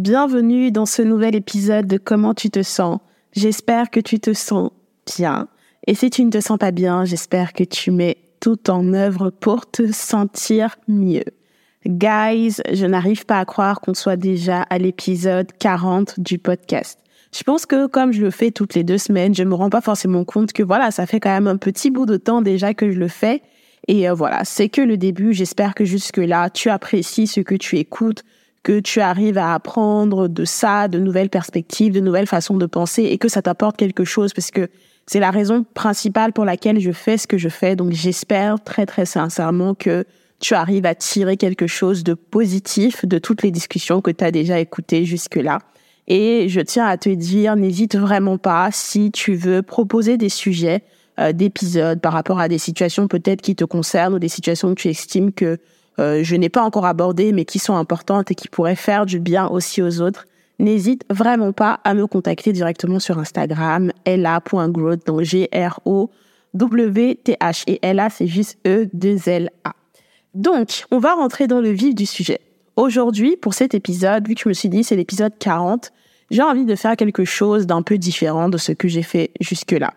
Bienvenue dans ce nouvel épisode de Comment tu te sens. J'espère que tu te sens bien. Et si tu ne te sens pas bien, j'espère que tu mets tout en œuvre pour te sentir mieux. Guys, je n'arrive pas à croire qu'on soit déjà à l'épisode 40 du podcast. Je pense que comme je le fais toutes les deux semaines, je me rends pas forcément compte que voilà, ça fait quand même un petit bout de temps déjà que je le fais. Et euh, voilà, c'est que le début. J'espère que jusque là, tu apprécies ce que tu écoutes, que tu arrives à apprendre de ça, de nouvelles perspectives, de nouvelles façons de penser et que ça t'apporte quelque chose parce que c'est la raison principale pour laquelle je fais ce que je fais. Donc j'espère très très sincèrement que tu arrives à tirer quelque chose de positif de toutes les discussions que tu as déjà écoutées jusque-là. Et je tiens à te dire, n'hésite vraiment pas si tu veux proposer des sujets euh, d'épisodes par rapport à des situations peut-être qui te concernent ou des situations que tu estimes que euh, je n'ai pas encore abordé, mais qui sont importantes et qui pourraient faire du bien aussi aux autres, n'hésite vraiment pas à me contacter directement sur Instagram, la.growth, donc G-R-O-W-T-H. Et Ella, c'est juste E-2-L-A. Donc, on va rentrer dans le vif du sujet. Aujourd'hui, pour cet épisode, vu que je me suis dit c'est l'épisode 40, j'ai envie de faire quelque chose d'un peu différent de ce que j'ai fait jusque-là.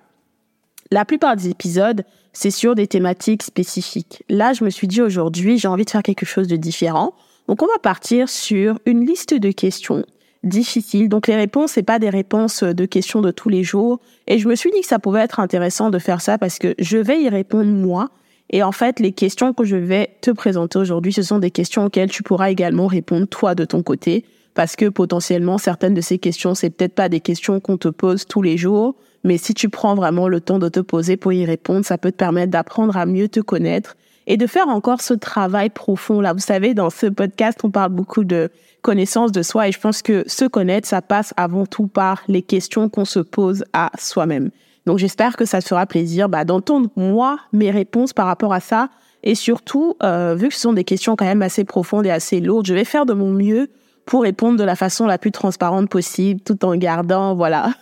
La plupart des épisodes, c'est sur des thématiques spécifiques. Là, je me suis dit aujourd'hui, j'ai envie de faire quelque chose de différent. Donc, on va partir sur une liste de questions difficiles. Donc, les réponses, c'est pas des réponses de questions de tous les jours. Et je me suis dit que ça pouvait être intéressant de faire ça parce que je vais y répondre moi. Et en fait, les questions que je vais te présenter aujourd'hui, ce sont des questions auxquelles tu pourras également répondre toi de ton côté. Parce que potentiellement, certaines de ces questions, c'est peut-être pas des questions qu'on te pose tous les jours mais si tu prends vraiment le temps de te poser pour y répondre, ça peut te permettre d'apprendre à mieux te connaître et de faire encore ce travail profond là. Vous savez, dans ce podcast, on parle beaucoup de connaissance de soi et je pense que se connaître, ça passe avant tout par les questions qu'on se pose à soi-même. Donc j'espère que ça te fera plaisir bah, d'entendre moi mes réponses par rapport à ça et surtout, euh, vu que ce sont des questions quand même assez profondes et assez lourdes, je vais faire de mon mieux pour répondre de la façon la plus transparente possible, tout en gardant, voilà,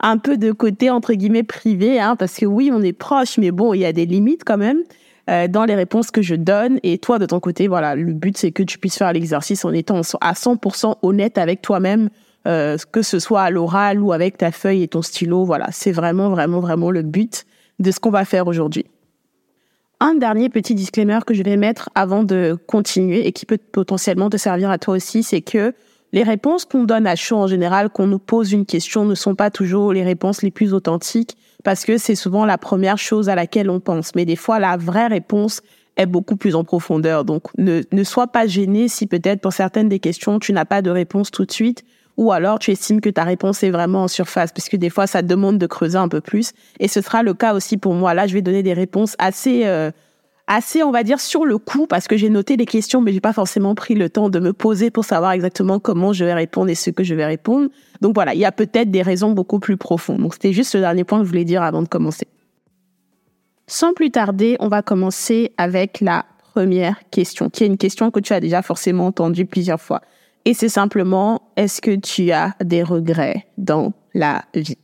un peu de côté entre guillemets privé, hein, parce que oui, on est proche, mais bon, il y a des limites quand même euh, dans les réponses que je donne. Et toi, de ton côté, voilà, le but c'est que tu puisses faire l'exercice en étant à 100% honnête avec toi-même, euh, que ce soit à l'oral ou avec ta feuille et ton stylo. Voilà, c'est vraiment, vraiment, vraiment le but de ce qu'on va faire aujourd'hui. Un dernier petit disclaimer que je vais mettre avant de continuer et qui peut potentiellement te servir à toi aussi, c'est que les réponses qu'on donne à chaud en général, qu'on nous pose une question, ne sont pas toujours les réponses les plus authentiques parce que c'est souvent la première chose à laquelle on pense. Mais des fois, la vraie réponse est beaucoup plus en profondeur. Donc, ne, sois pas gêné si peut-être pour certaines des questions, tu n'as pas de réponse tout de suite ou alors tu estimes que ta réponse est vraiment en surface parce que des fois, ça demande de creuser un peu plus. Et ce sera le cas aussi pour moi. Là, je vais donner des réponses assez... Euh, assez, on va dire, sur le coup, parce que j'ai noté des questions, mais j'ai pas forcément pris le temps de me poser pour savoir exactement comment je vais répondre et ce que je vais répondre. Donc voilà, il y a peut-être des raisons beaucoup plus profondes. Donc c'était juste le dernier point que je voulais dire avant de commencer. Sans plus tarder, on va commencer avec la première question, qui est une question que tu as déjà forcément entendue plusieurs fois. Et c'est simplement, est-ce que tu as des regrets dans la vie?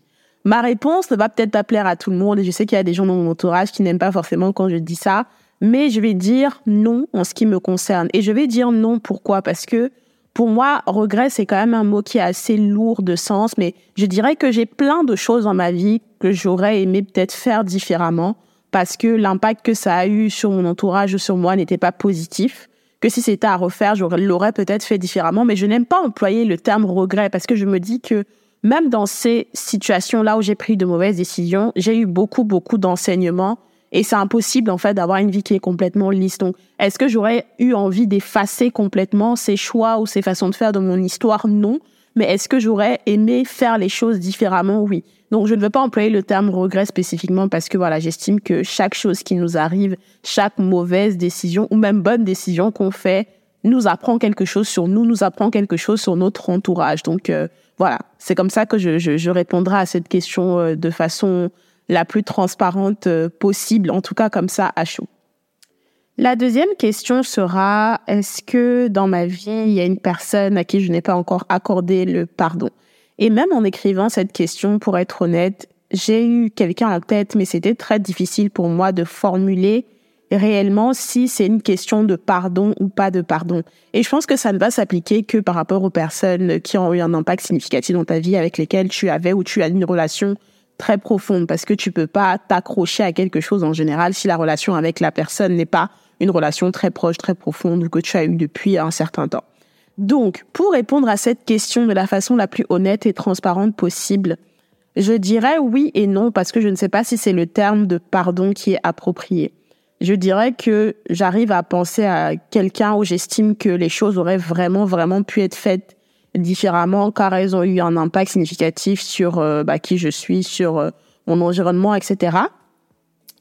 Ma réponse ne va peut-être pas plaire à tout le monde et je sais qu'il y a des gens dans mon entourage qui n'aiment pas forcément quand je dis ça, mais je vais dire non en ce qui me concerne. Et je vais dire non pourquoi? Parce que pour moi, regret, c'est quand même un mot qui est assez lourd de sens, mais je dirais que j'ai plein de choses dans ma vie que j'aurais aimé peut-être faire différemment parce que l'impact que ça a eu sur mon entourage ou sur moi n'était pas positif. Que si c'était à refaire, je l'aurais peut-être fait différemment, mais je n'aime pas employer le terme regret parce que je me dis que même dans ces situations-là où j'ai pris de mauvaises décisions, j'ai eu beaucoup, beaucoup d'enseignements et c'est impossible, en fait, d'avoir une vie qui est complètement lisse. Donc, est-ce que j'aurais eu envie d'effacer complètement ces choix ou ces façons de faire de mon histoire? Non. Mais est-ce que j'aurais aimé faire les choses différemment? Oui. Donc, je ne veux pas employer le terme regret spécifiquement parce que voilà, j'estime que chaque chose qui nous arrive, chaque mauvaise décision ou même bonne décision qu'on fait nous apprend quelque chose sur nous, nous apprend quelque chose sur notre entourage. Donc, euh, voilà, c'est comme ça que je, je, je, répondrai à cette question euh, de façon la plus transparente euh, possible, en tout cas comme ça à chaud. La deuxième question sera, est-ce que dans ma vie, il y a une personne à qui je n'ai pas encore accordé le pardon? Et même en écrivant cette question, pour être honnête, j'ai eu quelqu'un en tête, mais c'était très difficile pour moi de formuler réellement si c'est une question de pardon ou pas de pardon. Et je pense que ça ne va s'appliquer que par rapport aux personnes qui ont eu un impact significatif dans ta vie avec lesquelles tu avais ou tu as une relation très profonde parce que tu peux pas t'accrocher à quelque chose en général si la relation avec la personne n'est pas une relation très proche, très profonde ou que tu as eu depuis un certain temps. Donc, pour répondre à cette question de la façon la plus honnête et transparente possible, je dirais oui et non parce que je ne sais pas si c'est le terme de pardon qui est approprié je dirais que j'arrive à penser à quelqu'un où j'estime que les choses auraient vraiment, vraiment pu être faites différemment car elles ont eu un impact significatif sur euh, bah, qui je suis, sur euh, mon environnement, etc.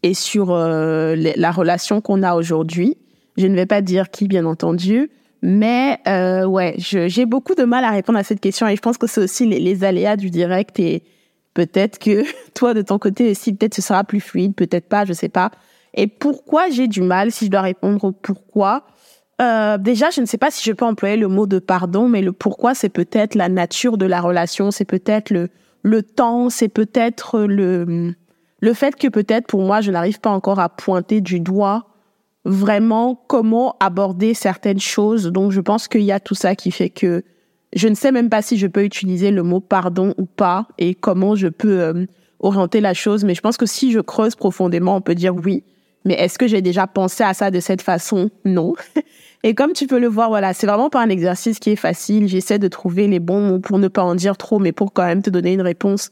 Et sur euh, la relation qu'on a aujourd'hui. Je ne vais pas dire qui, bien entendu, mais ouais, j'ai beaucoup de mal à répondre à cette question et je pense que c'est aussi les, les, aléas du direct et peut-être que toi, de ton côté aussi, peut-être ce sera plus fluide, peut-être pas, je sais pas. Et pourquoi j'ai du mal, si je dois répondre au pourquoi euh, Déjà, je ne sais pas si je peux employer le mot de pardon, mais le pourquoi, c'est peut-être la nature de la relation, c'est peut-être le, le temps, c'est peut-être le, le fait que peut-être pour moi, je n'arrive pas encore à pointer du doigt vraiment comment aborder certaines choses. Donc, je pense qu'il y a tout ça qui fait que je ne sais même pas si je peux utiliser le mot pardon ou pas et comment je peux euh, orienter la chose. Mais je pense que si je creuse profondément, on peut dire oui. Mais est-ce que j'ai déjà pensé à ça de cette façon? Non. Et comme tu peux le voir, voilà, c'est vraiment pas un exercice qui est facile. J'essaie de trouver les bons mots pour ne pas en dire trop, mais pour quand même te donner une réponse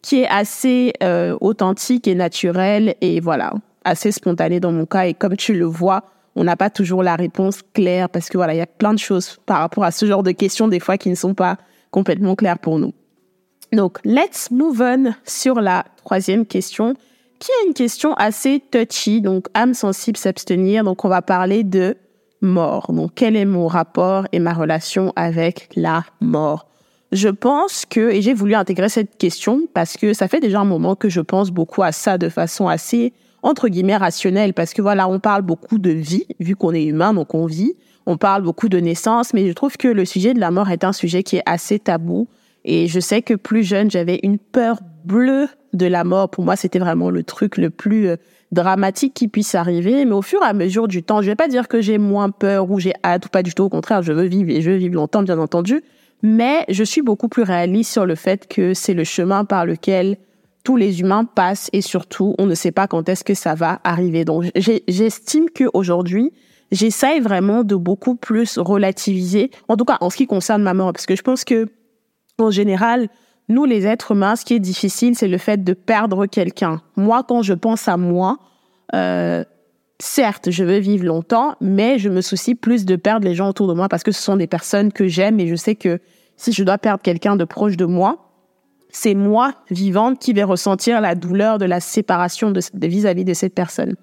qui est assez euh, authentique et naturelle et voilà, assez spontanée dans mon cas. Et comme tu le vois, on n'a pas toujours la réponse claire parce que voilà, il y a plein de choses par rapport à ce genre de questions des fois qui ne sont pas complètement claires pour nous. Donc, let's move on sur la troisième question qui est une question assez touchy, donc âme sensible s'abstenir. Donc on va parler de mort. Donc quel est mon rapport et ma relation avec la mort? Je pense que, et j'ai voulu intégrer cette question parce que ça fait déjà un moment que je pense beaucoup à ça de façon assez, entre guillemets, rationnelle, parce que voilà, on parle beaucoup de vie, vu qu'on est humain, donc on vit. On parle beaucoup de naissance, mais je trouve que le sujet de la mort est un sujet qui est assez tabou. Et je sais que plus jeune, j'avais une peur bleue de la mort, pour moi, c'était vraiment le truc le plus euh, dramatique qui puisse arriver. Mais au fur et à mesure du temps, je vais pas dire que j'ai moins peur ou j'ai hâte ou pas du tout. Au contraire, je veux vivre et je veux vivre longtemps, bien entendu. Mais je suis beaucoup plus réaliste sur le fait que c'est le chemin par lequel tous les humains passent et surtout, on ne sait pas quand est-ce que ça va arriver. Donc, j'estime qu'aujourd'hui, j'essaye vraiment de beaucoup plus relativiser, en tout cas en ce qui concerne ma mort, parce que je pense que, en général, nous, les êtres humains, ce qui est difficile, c'est le fait de perdre quelqu'un. Moi, quand je pense à moi, euh, certes, je veux vivre longtemps, mais je me soucie plus de perdre les gens autour de moi parce que ce sont des personnes que j'aime et je sais que si je dois perdre quelqu'un de proche de moi, c'est moi, vivante, qui vais ressentir la douleur de la séparation de vis-à-vis de cette personne.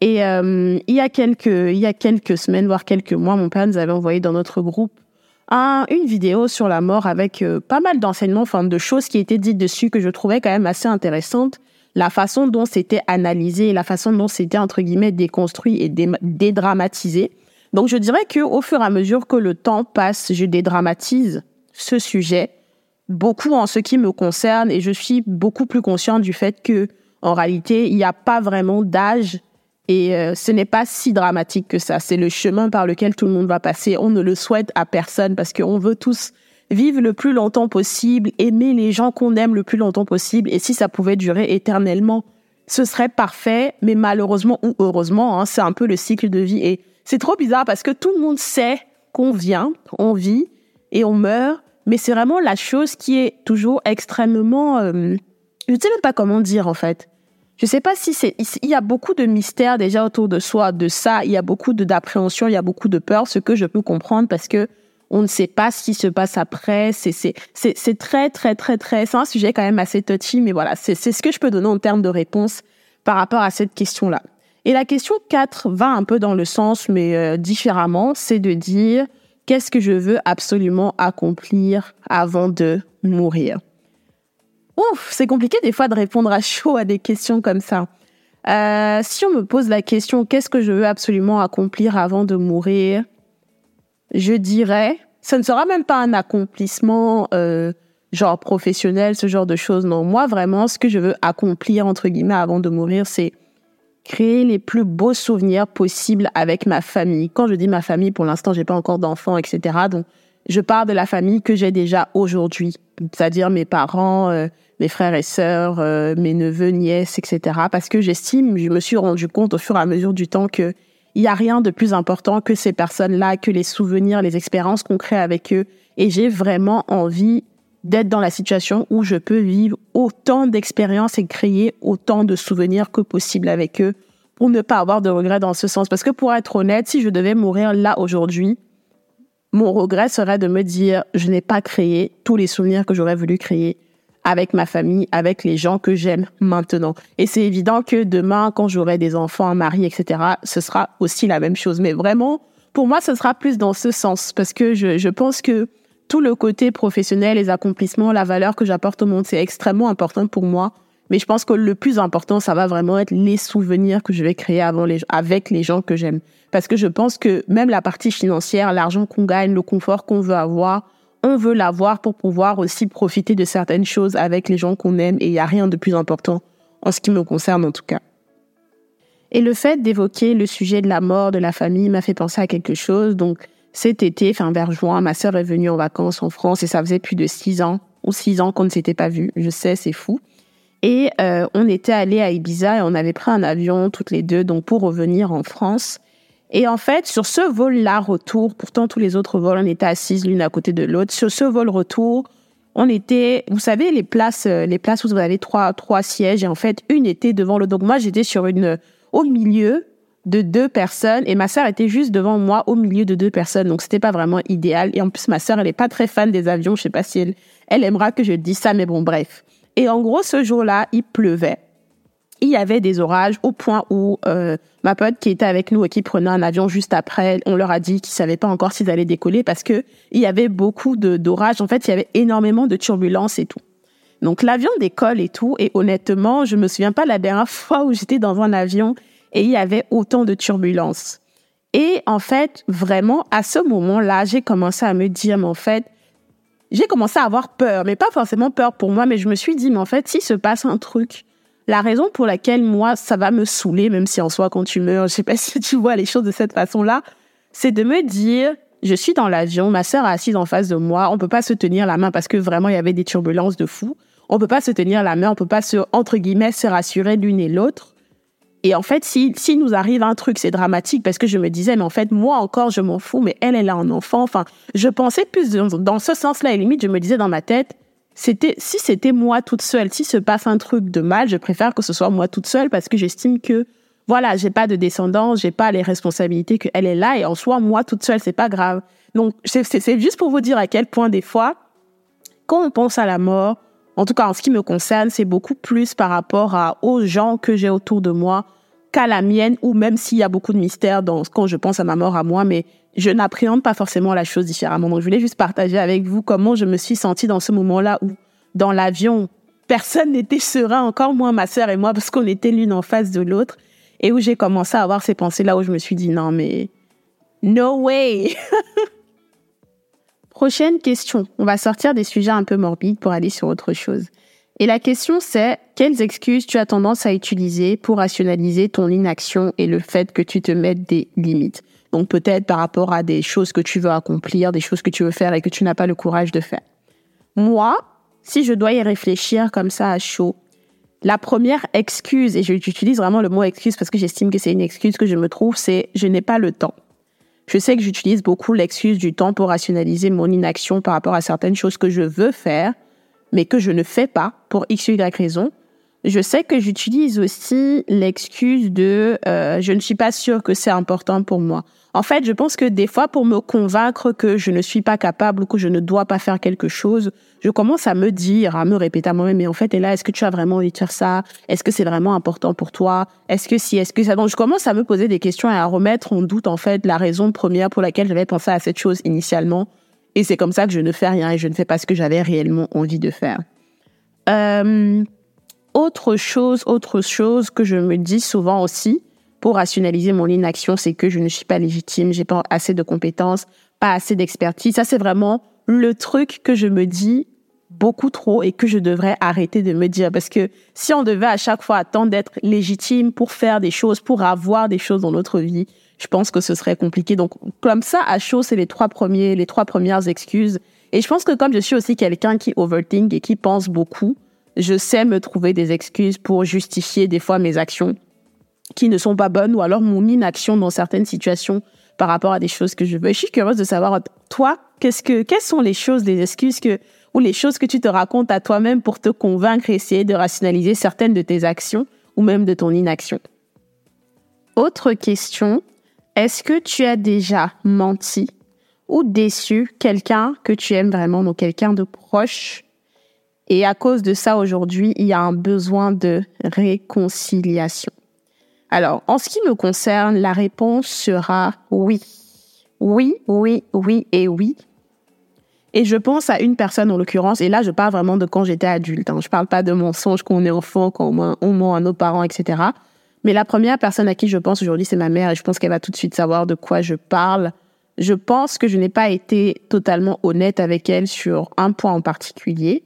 Et euh, il y a quelques il y a quelques semaines, voire quelques mois, mon père nous avait envoyé dans notre groupe un, une vidéo sur la mort avec euh, pas mal d'enseignements, enfin de choses qui étaient dites dessus que je trouvais quand même assez intéressantes. La façon dont c'était analysé, la façon dont c'était entre guillemets déconstruit et dédramatisé. Donc je dirais que au fur et à mesure que le temps passe, je dédramatise ce sujet beaucoup en ce qui me concerne et je suis beaucoup plus consciente du fait que en réalité il n'y a pas vraiment d'âge et euh, ce n'est pas si dramatique que ça. C'est le chemin par lequel tout le monde va passer. On ne le souhaite à personne parce qu'on veut tous vivre le plus longtemps possible, aimer les gens qu'on aime le plus longtemps possible. Et si ça pouvait durer éternellement, ce serait parfait. Mais malheureusement ou heureusement, hein, c'est un peu le cycle de vie. Et c'est trop bizarre parce que tout le monde sait qu'on vient, on vit et on meurt. mais c'est vraiment la chose qui est toujours extrêmement, euh, je ne sais même pas comment dire en fait. Je sais pas si c'est, il y a beaucoup de mystères déjà autour de soi, de ça, il y a beaucoup d'appréhension, il y a beaucoup de peur, ce que je peux comprendre parce que on ne sait pas ce qui se passe après. C'est très très très très. C'est un sujet quand même assez touchy, mais voilà, c'est c'est ce que je peux donner en termes de réponse par rapport à cette question-là. Et la question 4 va un peu dans le sens, mais euh, différemment, c'est de dire qu'est-ce que je veux absolument accomplir avant de mourir? Ouf, c'est compliqué des fois de répondre à chaud à des questions comme ça. Euh, si on me pose la question qu'est-ce que je veux absolument accomplir avant de mourir, je dirais, ce ne sera même pas un accomplissement euh, genre professionnel, ce genre de choses. Non, moi vraiment, ce que je veux accomplir entre guillemets avant de mourir, c'est créer les plus beaux souvenirs possibles avec ma famille. Quand je dis ma famille, pour l'instant, j'ai pas encore d'enfants, etc. Donc, je parle de la famille que j'ai déjà aujourd'hui, c'est-à-dire mes parents, euh, mes frères et sœurs, euh, mes neveux, nièces, etc. Parce que j'estime, je me suis rendu compte au fur et à mesure du temps que il y a rien de plus important que ces personnes-là, que les souvenirs, les expériences qu'on crée avec eux. Et j'ai vraiment envie d'être dans la situation où je peux vivre autant d'expériences et créer autant de souvenirs que possible avec eux pour ne pas avoir de regrets dans ce sens. Parce que pour être honnête, si je devais mourir là aujourd'hui, mon regret serait de me dire, je n'ai pas créé tous les souvenirs que j'aurais voulu créer avec ma famille, avec les gens que j'aime maintenant. Et c'est évident que demain, quand j'aurai des enfants, un mari, etc., ce sera aussi la même chose. Mais vraiment, pour moi, ce sera plus dans ce sens parce que je, je pense que tout le côté professionnel, les accomplissements, la valeur que j'apporte au monde, c'est extrêmement important pour moi. Mais je pense que le plus important, ça va vraiment être les souvenirs que je vais créer avant les, avec les gens que j'aime. Parce que je pense que même la partie financière, l'argent qu'on gagne, le confort qu'on veut avoir, on veut l'avoir pour pouvoir aussi profiter de certaines choses avec les gens qu'on aime et il n'y a rien de plus important en ce qui me concerne en tout cas. Et le fait d'évoquer le sujet de la mort de la famille m'a fait penser à quelque chose. Donc cet été, enfin vers juin, ma sœur est venue en vacances en France et ça faisait plus de six ans ou six ans qu'on ne s'était pas vu. Je sais, c'est fou. Et euh, on était allé à Ibiza et on avait pris un avion toutes les deux donc pour revenir en France. Et en fait, sur ce vol-là, retour, pourtant tous les autres vols, on était assises l'une à côté de l'autre. Sur ce vol retour, on était, vous savez, les places, euh, les places où vous avez trois, trois sièges, et en fait, une était devant le. Donc moi, j'étais sur une, au milieu de deux personnes, et ma sœur était juste devant moi, au milieu de deux personnes. Donc c'était pas vraiment idéal. Et en plus, ma sœur, elle est pas très fan des avions. Je sais pas si elle, elle aimera que je dise ça, mais bon, bref. Et en gros, ce jour-là, il pleuvait il y avait des orages au point où euh, ma pote qui était avec nous et qui prenait un avion juste après, on leur a dit qu'ils savaient pas encore s'ils allaient décoller parce que il y avait beaucoup d'orages. En fait, il y avait énormément de turbulences et tout. Donc l'avion décolle et tout. Et honnêtement, je me souviens pas la dernière fois où j'étais dans un avion et il y avait autant de turbulences. Et en fait, vraiment, à ce moment-là, j'ai commencé à me dire, mais en fait, j'ai commencé à avoir peur, mais pas forcément peur pour moi, mais je me suis dit, mais en fait, s'il se passe un truc, la raison pour laquelle moi, ça va me saouler, même si en soi, quand tu meurs, je sais pas si tu vois les choses de cette façon-là, c'est de me dire, je suis dans l'avion, ma sœur est assise en face de moi, on peut pas se tenir la main parce que vraiment, il y avait des turbulences de fou. On peut pas se tenir la main, on peut pas se, entre guillemets, se rassurer l'une et l'autre. Et en fait, si, si nous arrive un truc, c'est dramatique parce que je me disais, mais en fait, moi encore, je m'en fous, mais elle, elle a un enfant. Enfin, je pensais plus dans, dans ce sens-là. Et limite, je me disais dans ma tête, c'était si c'était moi toute seule, si se passe un truc de mal, je préfère que ce soit moi toute seule parce que j'estime que voilà, j'ai pas de descendance, j'ai pas les responsabilités qu'elle est là et en soi moi toute seule, c'est pas grave. Donc c'est juste pour vous dire à quel point des fois quand on pense à la mort, en tout cas en ce qui me concerne, c'est beaucoup plus par rapport à aux gens que j'ai autour de moi qu'à la mienne ou même s'il y a beaucoup de mystères dans quand je pense à ma mort à moi, mais je n'appréhende pas forcément la chose différemment. Donc, je voulais juste partager avec vous comment je me suis sentie dans ce moment-là où, dans l'avion, personne n'était serein, encore moins ma sœur et moi, parce qu'on était l'une en face de l'autre, et où j'ai commencé à avoir ces pensées-là où je me suis dit, non, mais, no way! Prochaine question. On va sortir des sujets un peu morbides pour aller sur autre chose. Et la question c'est, quelles excuses tu as tendance à utiliser pour rationaliser ton inaction et le fait que tu te mettes des limites? Donc peut-être par rapport à des choses que tu veux accomplir, des choses que tu veux faire et que tu n'as pas le courage de faire. Moi, si je dois y réfléchir comme ça à chaud, la première excuse, et j'utilise vraiment le mot excuse parce que j'estime que c'est une excuse que je me trouve, c'est je n'ai pas le temps. Je sais que j'utilise beaucoup l'excuse du temps pour rationaliser mon inaction par rapport à certaines choses que je veux faire, mais que je ne fais pas pour x ou y raison. Je sais que j'utilise aussi l'excuse de euh, je ne suis pas sûre que c'est important pour moi. En fait, je pense que des fois, pour me convaincre que je ne suis pas capable ou que je ne dois pas faire quelque chose, je commence à me dire, à me répéter à moi-même, mais en fait, et là, est-ce que tu as vraiment envie de faire ça? Est-ce que c'est vraiment important pour toi? Est-ce que si, est-ce que ça? Donc, je commence à me poser des questions et à remettre en doute, en fait, la raison première pour laquelle j'avais pensé à cette chose initialement. Et c'est comme ça que je ne fais rien et je ne fais pas ce que j'avais réellement envie de faire. Euh, autre chose, autre chose que je me dis souvent aussi pour rationaliser mon inaction, c'est que je ne suis pas légitime, j'ai pas assez de compétences, pas assez d'expertise. Ça, c'est vraiment le truc que je me dis beaucoup trop et que je devrais arrêter de me dire parce que si on devait à chaque fois attendre d'être légitime pour faire des choses, pour avoir des choses dans notre vie, je pense que ce serait compliqué. Donc, comme ça, à chaud, c'est les trois premiers, les trois premières excuses. Et je pense que comme je suis aussi quelqu'un qui overthink et qui pense beaucoup, je sais me trouver des excuses pour justifier des fois mes actions qui ne sont pas bonnes ou alors mon inaction dans certaines situations par rapport à des choses que je veux. je suis curieuse de savoir, toi, qu'est-ce que, quelles sont les choses, les excuses que, ou les choses que tu te racontes à toi-même pour te convaincre et essayer de rationaliser certaines de tes actions ou même de ton inaction? Autre question, est-ce que tu as déjà menti ou déçu quelqu'un que tu aimes vraiment, donc quelqu'un de proche et à cause de ça, aujourd'hui, il y a un besoin de réconciliation. Alors, en ce qui me concerne, la réponse sera oui. Oui, oui, oui et oui. Et je pense à une personne en l'occurrence, et là je parle vraiment de quand j'étais adulte. Hein. Je parle pas de mensonges quand on est enfant, quand on ment à nos parents, etc. Mais la première personne à qui je pense aujourd'hui, c'est ma mère, et je pense qu'elle va tout de suite savoir de quoi je parle. Je pense que je n'ai pas été totalement honnête avec elle sur un point en particulier.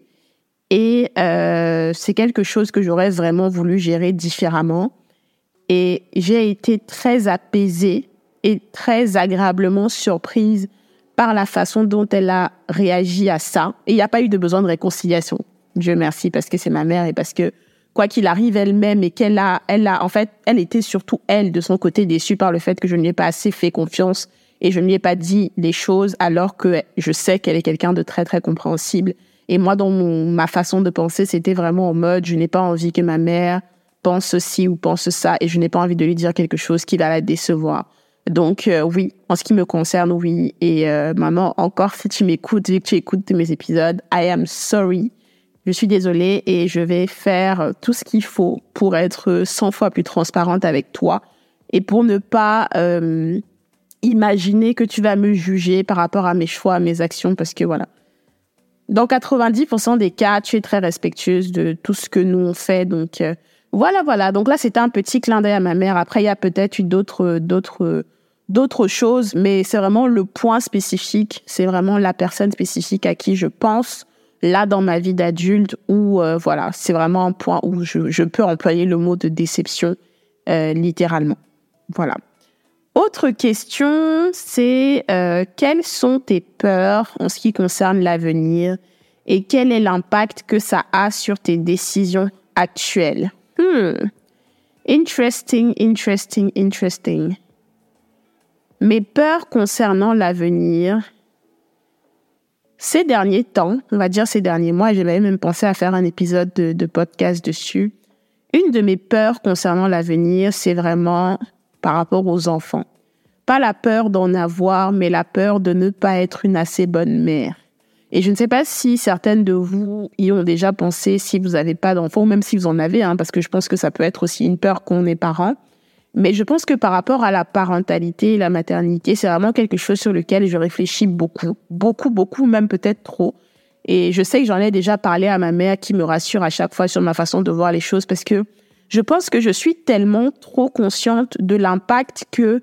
Et euh, c'est quelque chose que j'aurais vraiment voulu gérer différemment. Et j'ai été très apaisée et très agréablement surprise par la façon dont elle a réagi à ça. Et il n'y a pas eu de besoin de réconciliation. Dieu merci, parce que c'est ma mère et parce que quoi qu'il arrive elle-même et qu'elle a, elle a, en fait, elle était surtout elle de son côté déçue par le fait que je ne lui ai pas assez fait confiance et je ne lui ai pas dit les choses alors que je sais qu'elle est quelqu'un de très très compréhensible et moi, dans mon, ma façon de penser, c'était vraiment en mode, je n'ai pas envie que ma mère pense ceci ou pense ça, et je n'ai pas envie de lui dire quelque chose qui va la décevoir. Donc euh, oui, en ce qui me concerne, oui. Et euh, maman, encore si tu m'écoutes, vu que tu écoutes mes épisodes, I am sorry. Je suis désolée et je vais faire tout ce qu'il faut pour être 100 fois plus transparente avec toi et pour ne pas euh, imaginer que tu vas me juger par rapport à mes choix, à mes actions, parce que voilà, dans 90% des cas, tu es très respectueuse de tout ce que nous on fait. Donc euh, voilà, voilà. Donc là, c'était un petit clin d'œil à ma mère. Après, il y a peut-être eu d'autres, d'autres, d'autres choses, mais c'est vraiment le point spécifique. C'est vraiment la personne spécifique à qui je pense là dans ma vie d'adulte. Où euh, voilà, c'est vraiment un point où je, je, peux employer le mot de déception euh, littéralement. Voilà. Autre question, c'est euh, quelles sont tes peurs en ce qui concerne l'avenir et quel est l'impact que ça a sur tes décisions actuelles? Hmm. Interesting, interesting, interesting. Mes peurs concernant l'avenir, ces derniers temps, on va dire ces derniers mois, j'avais même pensé à faire un épisode de, de podcast dessus. Une de mes peurs concernant l'avenir, c'est vraiment par rapport aux enfants. Pas la peur d'en avoir, mais la peur de ne pas être une assez bonne mère. Et je ne sais pas si certaines de vous y ont déjà pensé, si vous n'avez pas d'enfants, ou même si vous en avez, hein, parce que je pense que ça peut être aussi une peur qu'on est parent. Mais je pense que par rapport à la parentalité et la maternité, c'est vraiment quelque chose sur lequel je réfléchis beaucoup, beaucoup, beaucoup, même peut-être trop. Et je sais que j'en ai déjà parlé à ma mère qui me rassure à chaque fois sur ma façon de voir les choses parce que je pense que je suis tellement trop consciente de l'impact que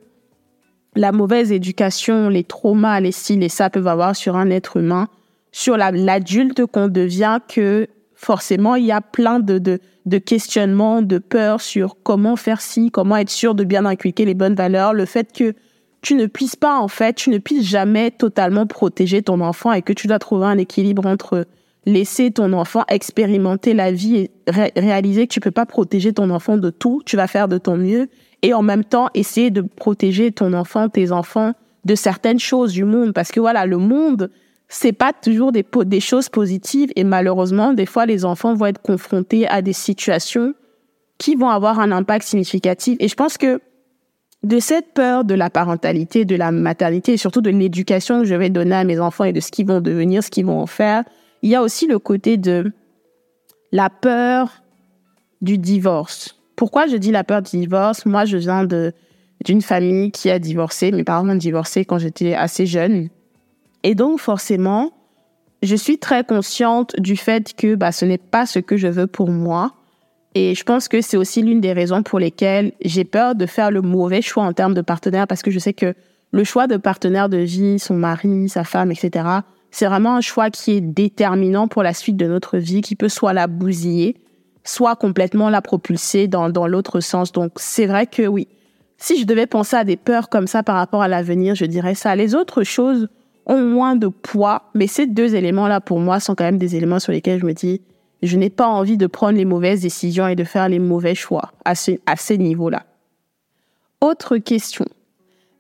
la mauvaise éducation, les traumas, les styles et ça peuvent avoir sur un être humain, sur l'adulte qu'on devient, que forcément il y a plein de, de, de questionnements, de peurs sur comment faire ci, comment être sûr de bien inculquer les bonnes valeurs, le fait que tu ne puisses pas en fait, tu ne puisses jamais totalement protéger ton enfant et que tu dois trouver un équilibre entre laisser ton enfant expérimenter la vie et réaliser que tu peux pas protéger ton enfant de tout, tu vas faire de ton mieux et en même temps essayer de protéger ton enfant, tes enfants de certaines choses du monde. Parce que voilà, le monde, c'est pas toujours des, des choses positives et malheureusement, des fois, les enfants vont être confrontés à des situations qui vont avoir un impact significatif. Et je pense que de cette peur de la parentalité, de la maternité et surtout de l'éducation que je vais donner à mes enfants et de ce qu'ils vont devenir, ce qu'ils vont en faire, il y a aussi le côté de la peur du divorce. Pourquoi je dis la peur du divorce? Moi, je viens d'une famille qui a divorcé. Mes parents ont divorcé quand j'étais assez jeune. Et donc, forcément, je suis très consciente du fait que bah, ce n'est pas ce que je veux pour moi. Et je pense que c'est aussi l'une des raisons pour lesquelles j'ai peur de faire le mauvais choix en termes de partenaire parce que je sais que le choix de partenaire de vie, son mari, sa femme, etc., c'est vraiment un choix qui est déterminant pour la suite de notre vie, qui peut soit la bousiller, soit complètement la propulser dans, l'autre sens. Donc, c'est vrai que oui. Si je devais penser à des peurs comme ça par rapport à l'avenir, je dirais ça. Les autres choses ont moins de poids, mais ces deux éléments-là, pour moi, sont quand même des éléments sur lesquels je me dis, je n'ai pas envie de prendre les mauvaises décisions et de faire les mauvais choix à, ce, à ces niveaux-là. Autre question.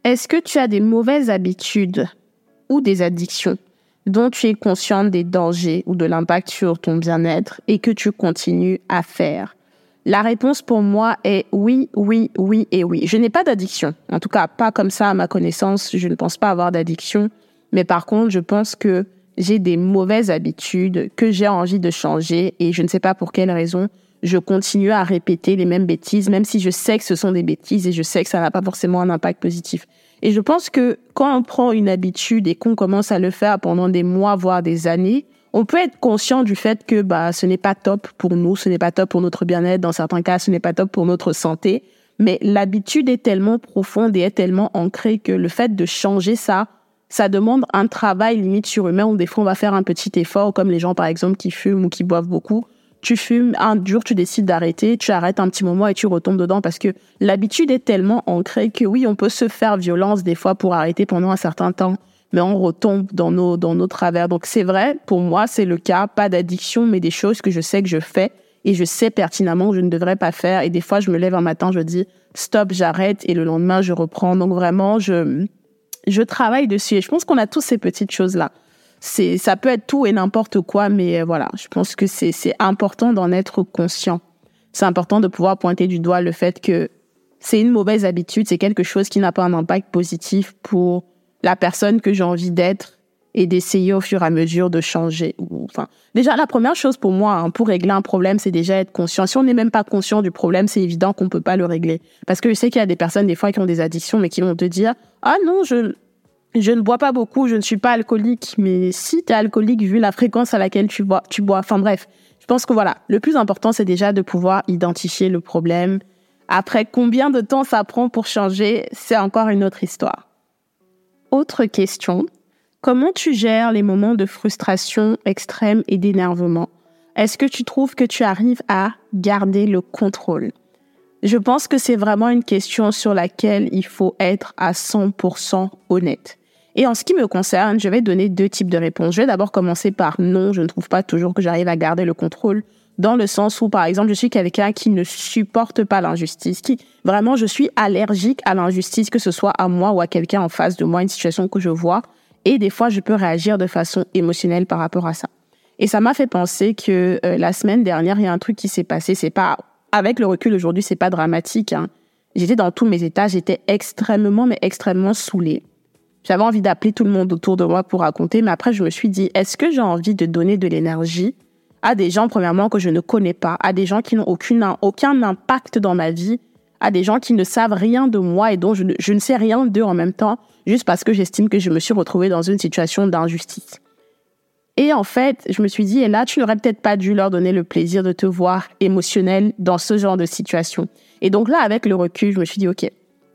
Est-ce que tu as des mauvaises habitudes ou des addictions? Dont tu es consciente des dangers ou de l'impact sur ton bien-être et que tu continues à faire La réponse pour moi est oui, oui, oui et oui. Je n'ai pas d'addiction. En tout cas, pas comme ça à ma connaissance. Je ne pense pas avoir d'addiction. Mais par contre, je pense que j'ai des mauvaises habitudes que j'ai envie de changer et je ne sais pas pour quelle raison je continue à répéter les mêmes bêtises, même si je sais que ce sont des bêtises et je sais que ça n'a pas forcément un impact positif. Et je pense que quand on prend une habitude et qu'on commence à le faire pendant des mois, voire des années, on peut être conscient du fait que bah, ce n'est pas top pour nous, ce n'est pas top pour notre bien-être, dans certains cas, ce n'est pas top pour notre santé. Mais l'habitude est tellement profonde et est tellement ancrée que le fait de changer ça, ça demande un travail limite surhumain où des fois on va faire un petit effort, comme les gens par exemple qui fument ou qui boivent beaucoup tu fumes, un jour tu décides d'arrêter, tu arrêtes un petit moment et tu retombes dedans parce que l'habitude est tellement ancrée que oui, on peut se faire violence des fois pour arrêter pendant un certain temps, mais on retombe dans nos, travers. Donc c'est vrai, pour moi, c'est le cas, pas d'addiction, mais des choses que je sais que je fais et je sais pertinemment que je ne devrais pas faire. Et des fois, je me lève un matin, je dis stop, j'arrête et le lendemain, je reprends. Donc vraiment, je, je travaille dessus et je pense qu'on a tous ces petites choses-là c'est ça peut être tout et n'importe quoi, mais euh, voilà, je pense que c'est important d'en être conscient. C'est important de pouvoir pointer du doigt le fait que c'est une mauvaise habitude, c'est quelque chose qui n'a pas un impact positif pour la personne que j'ai envie d'être et d'essayer au fur et à mesure de changer. Enfin, déjà la première chose pour moi hein, pour régler un problème, c'est déjà être conscient. Si on n'est même pas conscient du problème, c'est évident qu'on peut pas le régler. Parce que je sais qu'il y a des personnes des fois qui ont des addictions, mais qui vont te dire ah non je je ne bois pas beaucoup, je ne suis pas alcoolique, mais si tu es alcoolique, vu la fréquence à laquelle tu bois, tu bois, enfin bref, je pense que voilà, le plus important, c'est déjà de pouvoir identifier le problème. Après, combien de temps ça prend pour changer, c'est encore une autre histoire. Autre question, comment tu gères les moments de frustration extrême et d'énervement? Est-ce que tu trouves que tu arrives à garder le contrôle? Je pense que c'est vraiment une question sur laquelle il faut être à 100% honnête. Et en ce qui me concerne, je vais donner deux types de réponses. Je vais d'abord commencer par non, je ne trouve pas toujours que j'arrive à garder le contrôle dans le sens où, par exemple, je suis quelqu'un qui ne supporte pas l'injustice, qui vraiment, je suis allergique à l'injustice, que ce soit à moi ou à quelqu'un en face de moi, une situation que je vois. Et des fois, je peux réagir de façon émotionnelle par rapport à ça. Et ça m'a fait penser que euh, la semaine dernière, il y a un truc qui s'est passé. C'est pas, avec le recul aujourd'hui, c'est pas dramatique. Hein. J'étais dans tous mes états, j'étais extrêmement, mais extrêmement saoulée. J'avais envie d'appeler tout le monde autour de moi pour raconter, mais après, je me suis dit, est-ce que j'ai envie de donner de l'énergie à des gens, premièrement, que je ne connais pas, à des gens qui n'ont aucun impact dans ma vie, à des gens qui ne savent rien de moi et dont je ne, je ne sais rien d'eux en même temps, juste parce que j'estime que je me suis retrouvée dans une situation d'injustice. Et en fait, je me suis dit, et là, tu n'aurais peut-être pas dû leur donner le plaisir de te voir émotionnel dans ce genre de situation. Et donc là, avec le recul, je me suis dit, OK,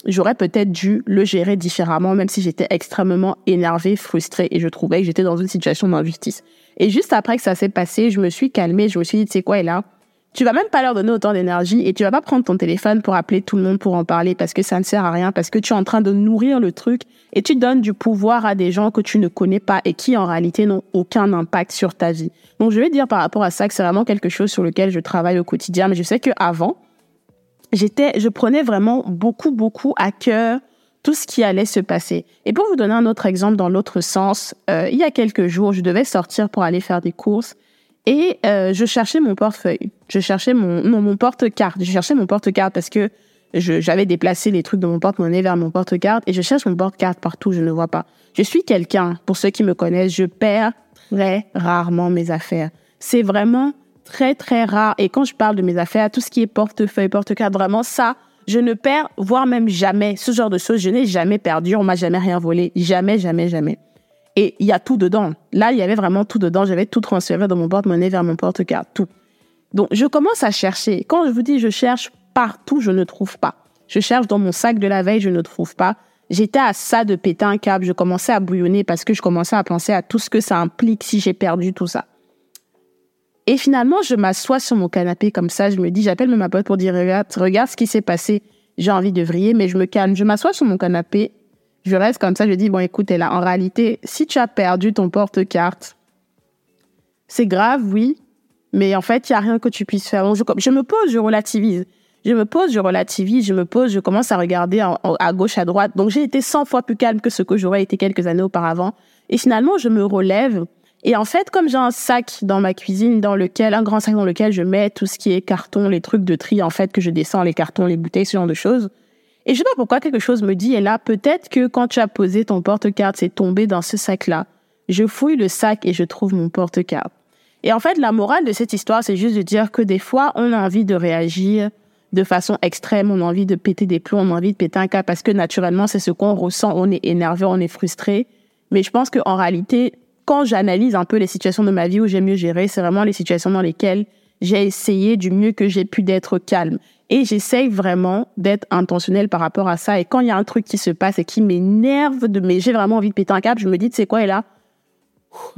j'aurais peut-être dû le gérer différemment, même si j'étais extrêmement énervée, frustrée et je trouvais que j'étais dans une situation d'injustice. Et juste après que ça s'est passé, je me suis calmée, je me suis dit, tu sais quoi, là, tu vas même pas leur donner autant d'énergie et tu vas pas prendre ton téléphone pour appeler tout le monde pour en parler parce que ça ne sert à rien, parce que tu es en train de nourrir le truc et tu donnes du pouvoir à des gens que tu ne connais pas et qui en réalité n'ont aucun impact sur ta vie. Donc je vais dire par rapport à ça que c'est vraiment quelque chose sur lequel je travaille au quotidien, mais je sais que avant, j'étais, je prenais vraiment beaucoup, beaucoup à cœur tout ce qui allait se passer. Et pour vous donner un autre exemple dans l'autre sens, euh, il y a quelques jours, je devais sortir pour aller faire des courses et euh, je cherchais mon portefeuille. Je cherchais mon non mon porte-carte. Je cherchais mon porte-carte parce que j'avais déplacé les trucs de mon porte-monnaie vers mon porte-carte et je cherche mon porte-carte partout, je ne vois pas. Je suis quelqu'un, pour ceux qui me connaissent, je perds très rarement mes affaires. C'est vraiment très très rare et quand je parle de mes affaires, tout ce qui est portefeuille, porte-carte, vraiment ça, je ne perds, voire même jamais, ce genre de choses, je n'ai jamais perdu, on m'a jamais rien volé, jamais, jamais, jamais. Et il y a tout dedans. Là, il y avait vraiment tout dedans. J'avais tout transféré de mon porte-monnaie vers mon porte-carte, tout. Donc, je commence à chercher. Quand je vous dis je cherche partout, je ne trouve pas. Je cherche dans mon sac de la veille, je ne trouve pas. J'étais à ça de péter un câble. Je commençais à bouillonner parce que je commençais à penser à tout ce que ça implique si j'ai perdu tout ça. Et finalement, je m'assois sur mon canapé comme ça. Je me dis, j'appelle ma pote pour dire, regarde, regarde ce qui s'est passé. J'ai envie de vriller, mais je me calme. Je m'assois sur mon canapé. Je reste comme ça. Je dis, bon, écoute, là, en réalité, si tu as perdu ton porte-carte, c'est grave, oui. Mais en fait, il n'y a rien que tu puisses faire. je, je me pose, je relativise. Je me pose, je relativise, je me pose, je commence à regarder à gauche, à droite. Donc j'ai été 100 fois plus calme que ce que j'aurais été quelques années auparavant. Et finalement, je me relève et en fait, comme j'ai un sac dans ma cuisine dans lequel, un grand sac dans lequel je mets tout ce qui est carton, les trucs de tri, en fait, que je descends, les cartons, les bouteilles, ce genre de choses. Et je sais pas pourquoi quelque chose me dit, et là, peut-être que quand tu as posé ton porte-carte, c'est tombé dans ce sac-là. Je fouille le sac et je trouve mon porte-carte. Et en fait, la morale de cette histoire, c'est juste de dire que des fois, on a envie de réagir de façon extrême, on a envie de péter des plombs, on a envie de péter un câble parce que naturellement, c'est ce qu'on ressent, on est énervé, on est frustré. Mais je pense qu'en réalité, quand j'analyse un peu les situations de ma vie où j'ai mieux géré, c'est vraiment les situations dans lesquelles j'ai essayé du mieux que j'ai pu d'être calme. Et j'essaye vraiment d'être intentionnel par rapport à ça. Et quand il y a un truc qui se passe et qui m'énerve, de, mais j'ai vraiment envie de péter un câble, je me dis, tu sais quoi, et là,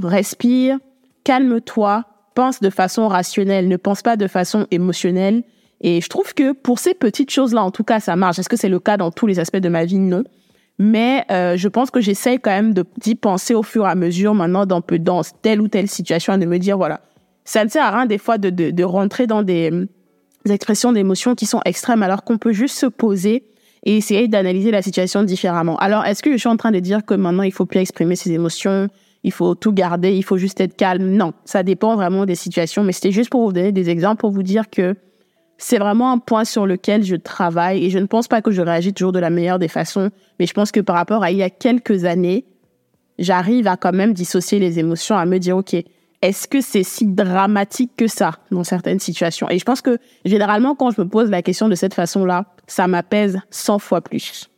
respire, calme-toi, pense de façon rationnelle, ne pense pas de façon émotionnelle. Et je trouve que pour ces petites choses-là, en tout cas, ça marche. Est-ce que c'est le cas dans tous les aspects de ma vie? Non. Mais euh, je pense que j'essaye quand même d'y penser au fur et à mesure maintenant dans, dans telle ou telle situation, de me dire, voilà, ça ne sert à rien des fois de, de, rentrer dans des, des expressions d'émotions qui sont extrêmes alors qu'on peut juste se poser et essayer d'analyser la situation différemment. Alors, est-ce que je suis en train de dire que maintenant, il faut plus exprimer ses émotions, il faut tout garder, il faut juste être calme? Non, ça dépend vraiment des situations, mais c'était juste pour vous donner des exemples, pour vous dire que c'est vraiment un point sur lequel je travaille et je ne pense pas que je réagis toujours de la meilleure des façons, mais je pense que par rapport à il y a quelques années, j'arrive à quand même dissocier les émotions, à me dire, OK, est-ce que c'est si dramatique que ça dans certaines situations? Et je pense que généralement, quand je me pose la question de cette façon-là, ça m'apaise 100 fois plus.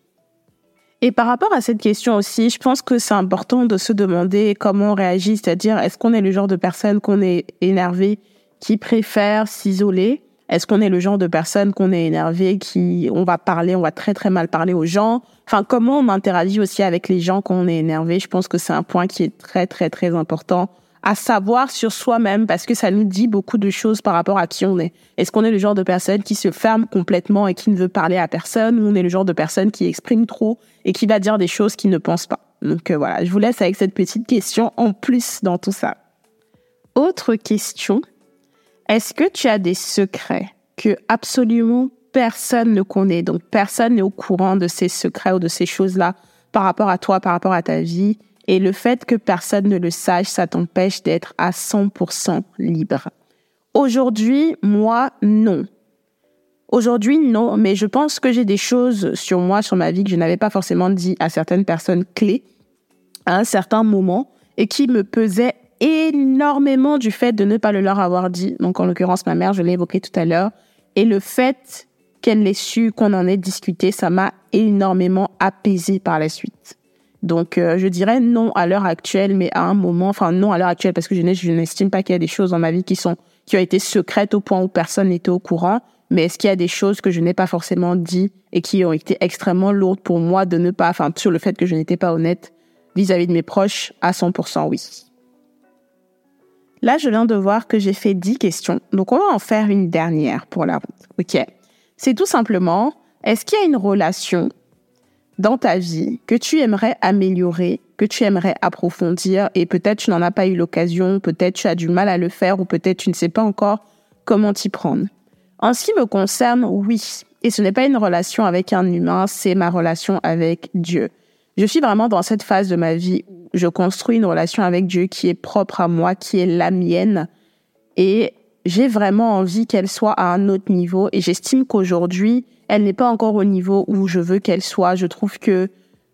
Et par rapport à cette question aussi, je pense que c'est important de se demander comment on réagit, c'est-à-dire est-ce qu'on est le genre de personne qu'on est énervé, qui préfère s'isoler est-ce qu'on est le genre de personne qu'on est énervé, qui on va parler, on va très très mal parler aux gens? Enfin, comment on interagit aussi avec les gens quand on est énervé? Je pense que c'est un point qui est très très très important à savoir sur soi-même parce que ça nous dit beaucoup de choses par rapport à qui on est. Est-ce qu'on est le genre de personne qui se ferme complètement et qui ne veut parler à personne ou on est le genre de personne qui exprime trop et qui va dire des choses qu'il ne pense pas? Donc euh, voilà, je vous laisse avec cette petite question en plus dans tout ça. Autre question, est-ce que tu as des secrets que absolument personne ne connaît, donc personne n'est au courant de ces secrets ou de ces choses-là par rapport à toi, par rapport à ta vie, et le fait que personne ne le sache, ça t'empêche d'être à 100% libre. Aujourd'hui, moi, non. Aujourd'hui, non, mais je pense que j'ai des choses sur moi, sur ma vie, que je n'avais pas forcément dit à certaines personnes clés à un certain moment et qui me pesaient énormément du fait de ne pas le leur avoir dit. Donc, en l'occurrence, ma mère, je l'ai évoqué tout à l'heure. Et le fait qu'elle l'ait su, qu'on en ait discuté, ça m'a énormément apaisé par la suite. Donc, euh, je dirais non à l'heure actuelle, mais à un moment, enfin non à l'heure actuelle, parce que je n'estime pas qu'il y a des choses dans ma vie qui sont, qui ont été secrètes au point où personne n'était au courant. Mais est-ce qu'il y a des choses que je n'ai pas forcément dit et qui ont été extrêmement lourdes pour moi de ne pas, enfin, sur le fait que je n'étais pas honnête vis-à-vis -vis de mes proches, à 100% oui. Là, je viens de voir que j'ai fait 10 questions. Donc, on va en faire une dernière pour la route. OK. C'est tout simplement, est-ce qu'il y a une relation dans ta vie que tu aimerais améliorer, que tu aimerais approfondir et peut-être tu n'en as pas eu l'occasion, peut-être tu as du mal à le faire ou peut-être tu ne sais pas encore comment t'y prendre? En ce qui me concerne, oui. Et ce n'est pas une relation avec un humain, c'est ma relation avec Dieu. Je suis vraiment dans cette phase de ma vie où je construis une relation avec Dieu qui est propre à moi, qui est la mienne. Et j'ai vraiment envie qu'elle soit à un autre niveau. Et j'estime qu'aujourd'hui, elle n'est pas encore au niveau où je veux qu'elle soit. Je trouve que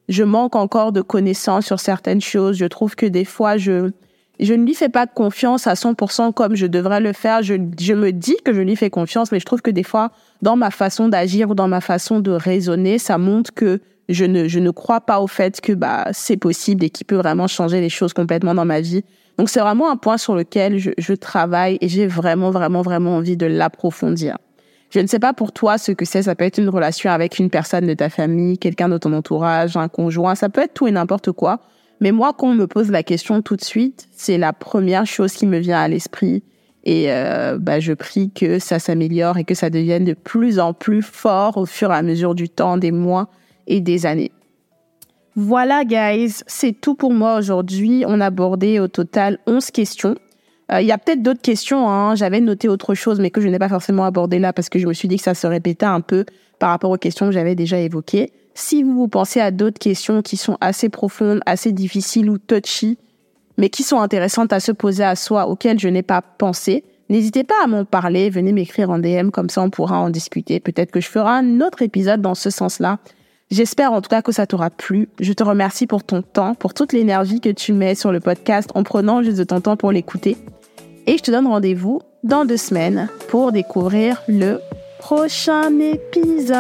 je manque encore de connaissances sur certaines choses. Je trouve que des fois, je, je ne lui fais pas confiance à 100% comme je devrais le faire. Je, je me dis que je lui fais confiance, mais je trouve que des fois, dans ma façon d'agir ou dans ma façon de raisonner, ça montre que je ne, je ne crois pas au fait que bah, c'est possible et qu'il peut vraiment changer les choses complètement dans ma vie. Donc c'est vraiment un point sur lequel je, je travaille et j'ai vraiment, vraiment, vraiment envie de l'approfondir. Je ne sais pas pour toi ce que c'est. Ça peut être une relation avec une personne de ta famille, quelqu'un de ton entourage, un conjoint. Ça peut être tout et n'importe quoi. Mais moi, quand on me pose la question tout de suite, c'est la première chose qui me vient à l'esprit. Et euh, bah, je prie que ça s'améliore et que ça devienne de plus en plus fort au fur et à mesure du temps, des mois des années. Voilà, guys, c'est tout pour moi aujourd'hui. On a abordé au total 11 questions. Euh, il y a peut-être d'autres questions. Hein. J'avais noté autre chose, mais que je n'ai pas forcément abordé là parce que je me suis dit que ça se répétait un peu par rapport aux questions que j'avais déjà évoquées. Si vous, vous pensez à d'autres questions qui sont assez profondes, assez difficiles ou touchy, mais qui sont intéressantes à se poser à soi, auxquelles je n'ai pas pensé, n'hésitez pas à m'en parler. Venez m'écrire en DM, comme ça on pourra en discuter. Peut-être que je ferai un autre épisode dans ce sens-là. J'espère en tout cas que ça t'aura plu. Je te remercie pour ton temps, pour toute l'énergie que tu mets sur le podcast en prenant juste de ton temps pour l'écouter. Et je te donne rendez-vous dans deux semaines pour découvrir le prochain épisode.